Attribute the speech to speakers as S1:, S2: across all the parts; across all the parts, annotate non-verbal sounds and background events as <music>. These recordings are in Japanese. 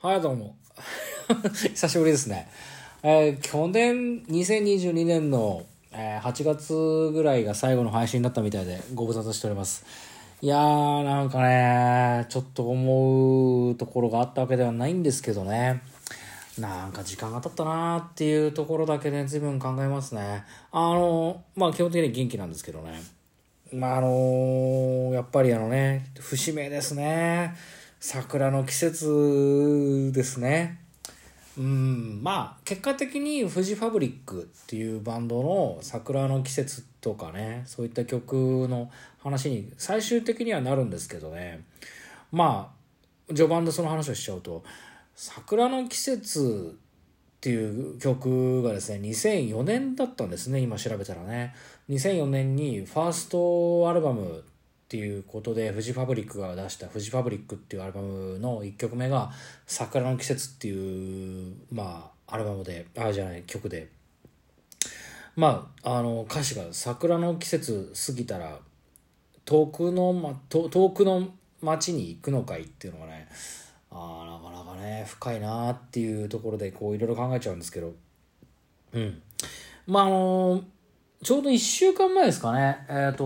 S1: はい、どうも。<laughs> 久しぶりですね。えー去年、2022年の、えー8月ぐらいが最後の配信だったみたいで、ご無沙汰しております。いやー、なんかね、ちょっと思うところがあったわけではないんですけどね。なんか時間が経ったなーっていうところだけで随分考えますね。あの、まあ基本的に元気なんですけどね。まああのやっぱりあのね、節目ですね。桜の季節ですね。うん、まあ結果的にフジファブリックっていうバンドの桜の季節とかね、そういった曲の話に最終的にはなるんですけどね。まあ、序盤でその話をしちゃうと、桜の季節っていう曲がですね2004年だったんですね今調べたらね2004年にファーストアルバムっていうことでフジファブリックが出した「フジファブリック」っていうアルバムの1曲目が「桜の季節」っていうまあアルバムであじゃない曲で。まああの歌詞が「桜の季節過ぎたら遠くの、ま、遠くの街に行くのかい」っていうのがねあなかなかね深いなっていうところでこういろいろ考えちゃうんですけど。うん。まああのちょうど1週間前ですかね。えっ、と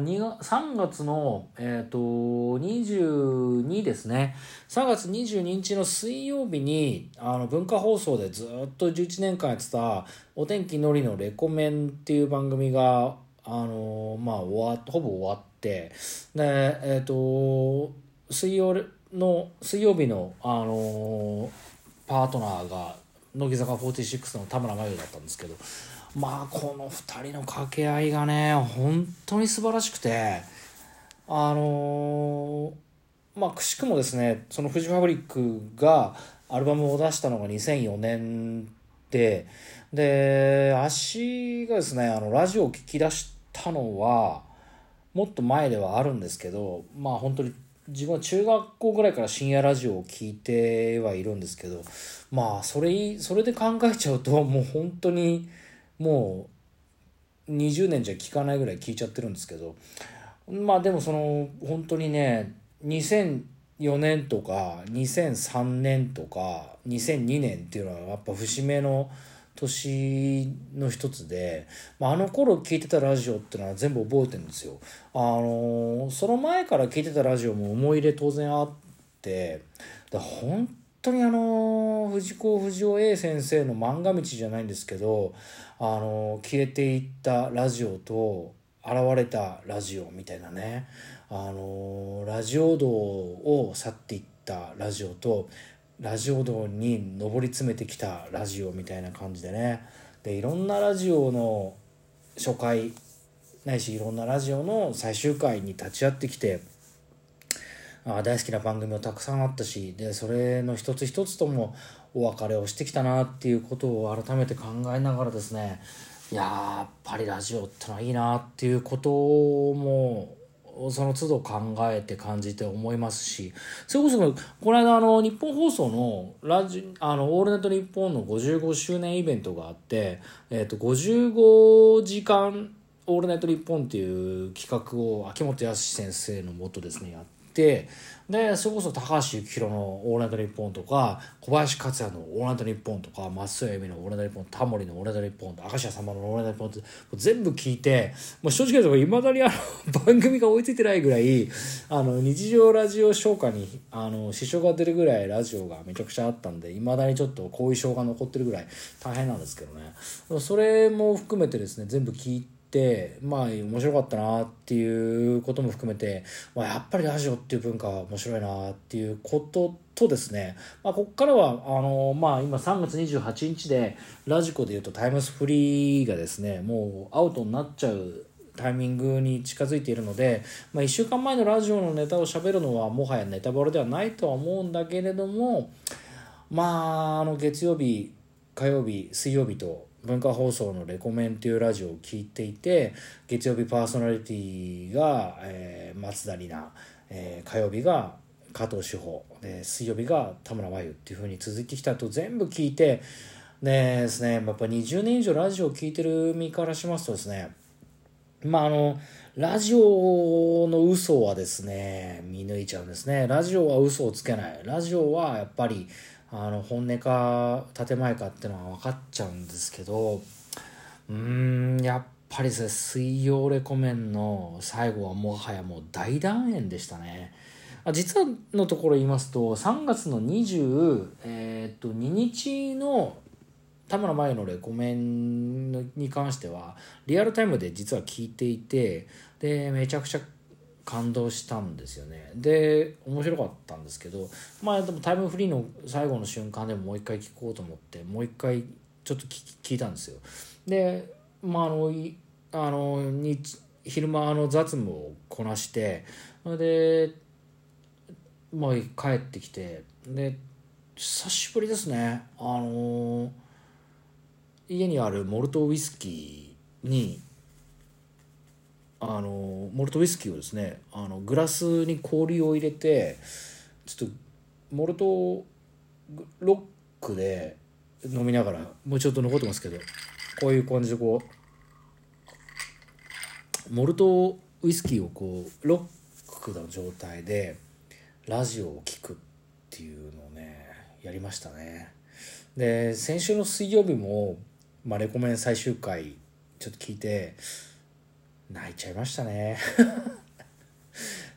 S1: 3月のえっ、と22ですね。3月22日の水曜日にあの文化放送でずっと11年間やってた「お天気のりのレコメン」っていう番組があのまあ終わほぼ終わってでえっ、と水曜の水曜日の、あのパートナーが乃木坂46の田村真由だったんですけどまあこの2人の掛け合いがね本当に素晴らしくてあのまあくしくもですねそのフジファブリックがアルバムを出したのが2004年でで足がですねあのラジオを聴き出したのはもっと前ではあるんですけどまあ本当に自分は中学校ぐらいから深夜ラジオを聞いてはいるんですけどまあそれそれで考えちゃうともう本当にもう20年じゃ聞かないぐらい聞いちゃってるんですけどまあでもその本当にね2004年とか2003年とか2002年っていうのはやっぱ節目の年の一つで、まあ、あの頃聞いてたラジオっていうのは全部覚えてるんですよ。あのその前から聞いてたラジオも思い入れ当然あってで本当にあの藤子不二雄 A 先生の漫画道じゃないんですけどあの消えていったラジオと現れたラジオみたいなね。あのラジオ道を去っていったラジオとラジオ道に上り詰めてきたラジオみたいな感じでね。でいろんなラジオの初回ないしいろんなラジオの最終回に立ち会ってきてあ大好きな番組もたくさんあったしでそれの一つ一つともお別れをしてきたなっていうことを改めて考えながらですねやっぱりラジオってのはいいなっていうこともその都度考えて感じて思いますしそれこそこの間あの日本放送のラジあの「オールナイトニッポン」の55周年イベントがあって、えー、と55時間「オールナイトニッポン」っていう企画を秋元康先生のもとですねやって。でそれこそ高橋幸宏の「オールナイトニッポン」とか小林克也の「オールナイトニッポン」とか松任谷由実の「オールナイトニッポン」タモリの「オールナイトニッポン」明石家さんまの「オールナイトニッポン」って全部聞いてもう正直なといまだにあの番組が追いついてないぐらいあの日常ラジオ消化にあの支障が出るぐらいラジオがめちゃくちゃあったんでいまだにちょっと後遺症が残ってるぐらい大変なんですけどねそれも含めてですね全部聞いて。まあ面白かったなっていうことも含めて、まあ、やっぱりラジオっていう文化は面白いなっていうこととですね、まあ、ここからはあの、まあ、今3月28日でラジコでいうとタイムスフリーがですねもうアウトになっちゃうタイミングに近づいているので、まあ、1週間前のラジオのネタを喋るのはもはやネタバレではないとは思うんだけれどもまああの月曜日火曜日水曜日と文化放送の「レコメン」っていうラジオを聞いていて月曜日パーソナリティが、えー、松田里奈、えー、火曜日が加藤志保で水曜日が田村真由っていうふうに続いてきたと全部聞いてでですねやっぱ20年以上ラジオを聞いてる身からしますとですねまああのラジオの嘘はですね見抜いちゃうんですね。ラジオは嘘をつけない。ラジオはやっぱりあの本音か建前かっていうのは分かっちゃうんですけどうーんやっぱりですね水曜レコメンの最後はもはやもう大団円でしたね。実はのところ言いますと3月の22、えー、と2日の田村麻由のレコメンに関してはリアルタイムで実は聞いていてでめちゃくちゃ感動したんですよね。で面白かったんですけどまあでもタイムフリーの最後の瞬間でももう一回聞こうと思ってもう一回ちょっと聞いたんですよ。でまああのあの日昼間の雑務をこなしてでまあ帰ってきてで久しぶりですね。あの家にあるモルトウイスキーにあのモルトウイスキーをですねあのグラスに氷を入れてちょっとモルトロックで飲みながらもうちょっと残ってますけどこういう感じでこうモルトウイスキーをこうロックの状態でラジオを聴くっていうのをねやりましたね。で先週の水曜日も、まあ、レコメン最終回ちょっと聞いて泣いちゃいましたね。<laughs>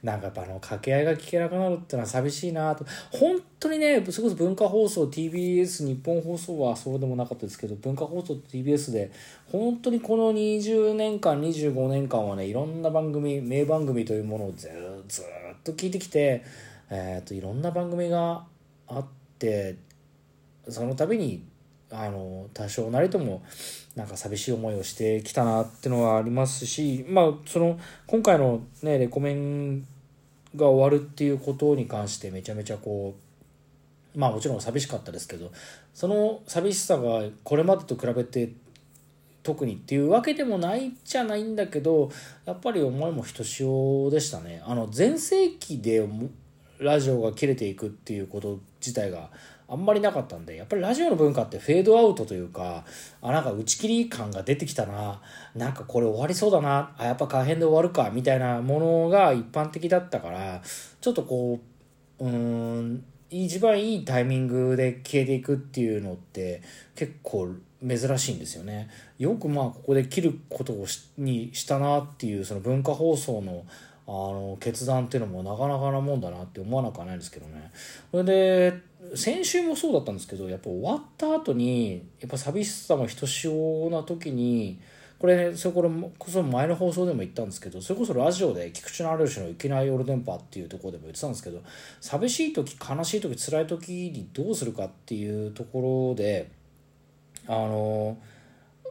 S1: なんかやっぱあの掛け合いが聞けなくなるってのは寂しいなと。本当にねそれこそ文化放送 TBS 日本放送はそうでもなかったですけど文化放送 TBS で本当にこの20年間25年間はねいろんな番組名番組というものをずずっと聞いてきて、えー、といろんな番組があってその度にあの多少なりともなんか寂しい思いをしてきたなっていうのはありますしまあその今回のねレコメンが終わるっていうことに関してめちゃめちゃこうまあもちろん寂しかったですけどその寂しさがこれまでと比べて特にっていうわけでもないじゃないんだけどやっぱり思いもひとしおでしたね。あの全盛期でラジオが切れていくっていうこと自体があんまりなかったんでやっぱりラジオの文化ってフェードアウトというかあなんか打ち切り感が出てきたななんかこれ終わりそうだなあやっぱ可変で終わるかみたいなものが一般的だったからちょっとこううん一番いいタイミングで消えていくっていうのって結構珍しいんですよね。よくまあここで切ることをしにしたなっていうその文化放送のあの決断っていうのもなかなかなもんだなって思わなくはないんですけどね。それで先週もそうだったんですけどやっぱ終わった後にやっぱ寂しさもひとしおな時にこれ、ね、それこれこそ前の放送でも言ったんですけどそれこそラジオで菊池の有吉の「いきなり夜電波」っていうところでも言ってたんですけど寂しい時悲しい時辛い時にどうするかっていうところであの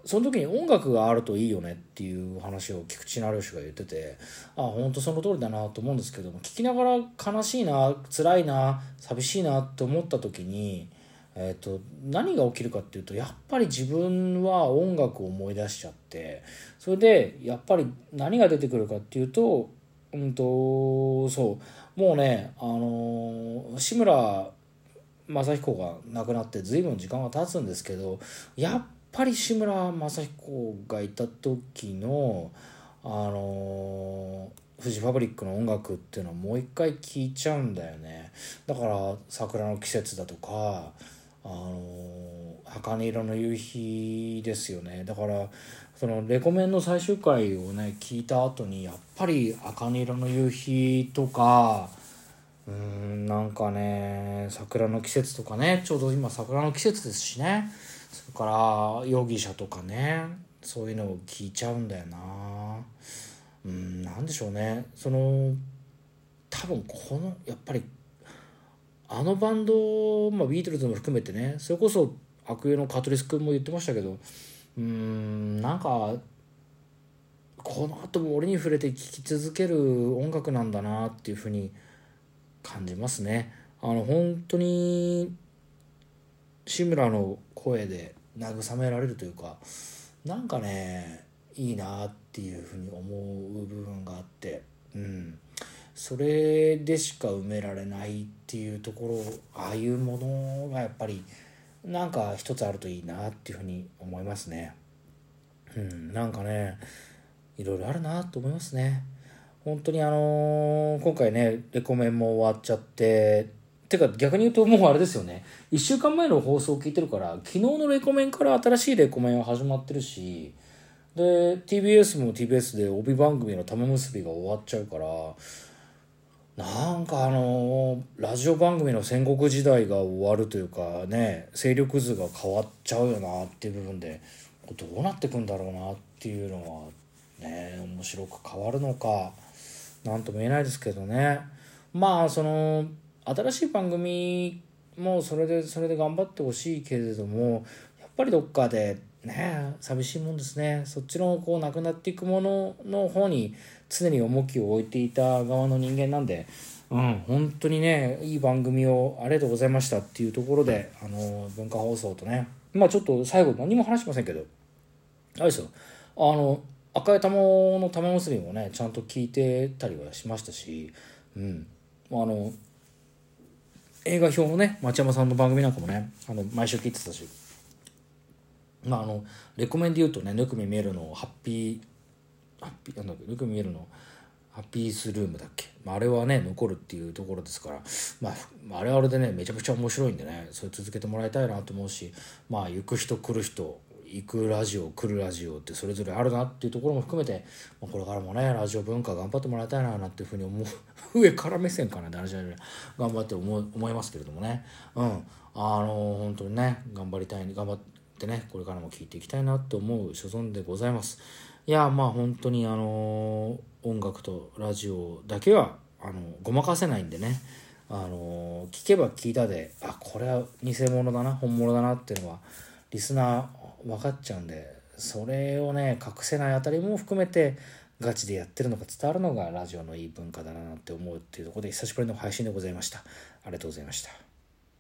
S1: その時に音楽があるといいよねっていう話を菊池成吉が言っててあ本当その通りだなと思うんですけども聞きながら悲しいな辛いな寂しいなって思った時に、えーと、何が起きるかっていうとやっぱり自分は音楽を思い出しちゃってそれでやっぱり何が出てくるかっていうとうんとそうもうねあの、志村正彦が亡くなって随分時間が経つんですけどやっぱり志村正彦がいた時のあのフジファブリックの音楽っていうのはもう一回聴いちゃうんだよね。だから「桜の季節」だとか「あの茜色の夕日」ですよね。だからそのレコメンの最終回をね聞いた後にやっぱり「茜色の夕日」とかうんなんかね桜の季節とかねちょうど今桜の季節ですしね。それから容疑者とかねそういうのを聞いちゃうんだよなうんなんでしょうねその多分このやっぱりあのバンド、まあ、ビートルズも含めてねそれこそ悪友のカトリス君も言ってましたけどうんなんかこの後も俺に触れて聴き続ける音楽なんだなっていうふうに感じますね。あの本当に志村の声で慰められるというかなんかねいいなっていうふうに思う部分があってうん。それでしか埋められないっていうところああいうものがやっぱりなんか一つあるといいなっていうふうに思いますね。うん、なんかねいろいろあるなと思いますね。本当にあのー今回ねレコメンも終わっちゃっててか逆に言うともうあれですよね。1週間前の放送を聞いてるから昨日のレコメンから新しいレコメンは始まってるしで TBS も TBS で帯番組の玉結びが終わっちゃうからなんかあのラジオ番組の戦国時代が終わるというかね勢力図が変わっちゃうよなっていう部分でどうなってくんだろうなっていうのはね面白く変わるのかなんとも言えないですけどね。まあその新しい番組もそれでそれで頑張ってほしいけれどもやっぱりどっかでね寂しいもんですね。そっちのこうなくなっていくものの方に常に重きを置いていた側の人間なんでうん本当にねいい番組をありがとうございましたっていうところであの文化放送とね。まあちょっと最後何も話しませんけど。あれですよ。あの赤い玉の玉結びもねちゃんと聞いてたりはしましたしうん。あの映画表もね町山さんの番組なんかもねあの毎週聞いてたし。まああのレコメンで言うとね「ぬくみ見えるのハッピーハッピーなんだっけぬくみ見えるのハッピースルームだっけ、まあ、あれはね残るっていうところですから、まあ、あれはあれでねめちゃくちゃ面白いんでねそれ続けてもらいたいなと思うしまあ行く人来る人行くラジオ来るラジオってそれぞれあるなっていうところも含めて、ま、これからもねラジオ文化頑張ってもらいたいななんていうふうに思う <laughs> 上から目線かなって話じゃない頑張って思思いますけれどもね。うん。あの本当にね頑張りたい頑張ってねこれからも聞いていきたいなと思う所存でございます。いやまあ本当にあの音楽とラジオだけはあのごまかせないんでね。あの聞けば聞いたであこれは偽物だな本物だなっていうのはリスナー分かっちゃうんでそれをね隠せないあたりも含めてガチでやってるのが伝わるのがラジオのいい文化だなって思うっていうところで久しぶりの配信でございました。ありがとうございました。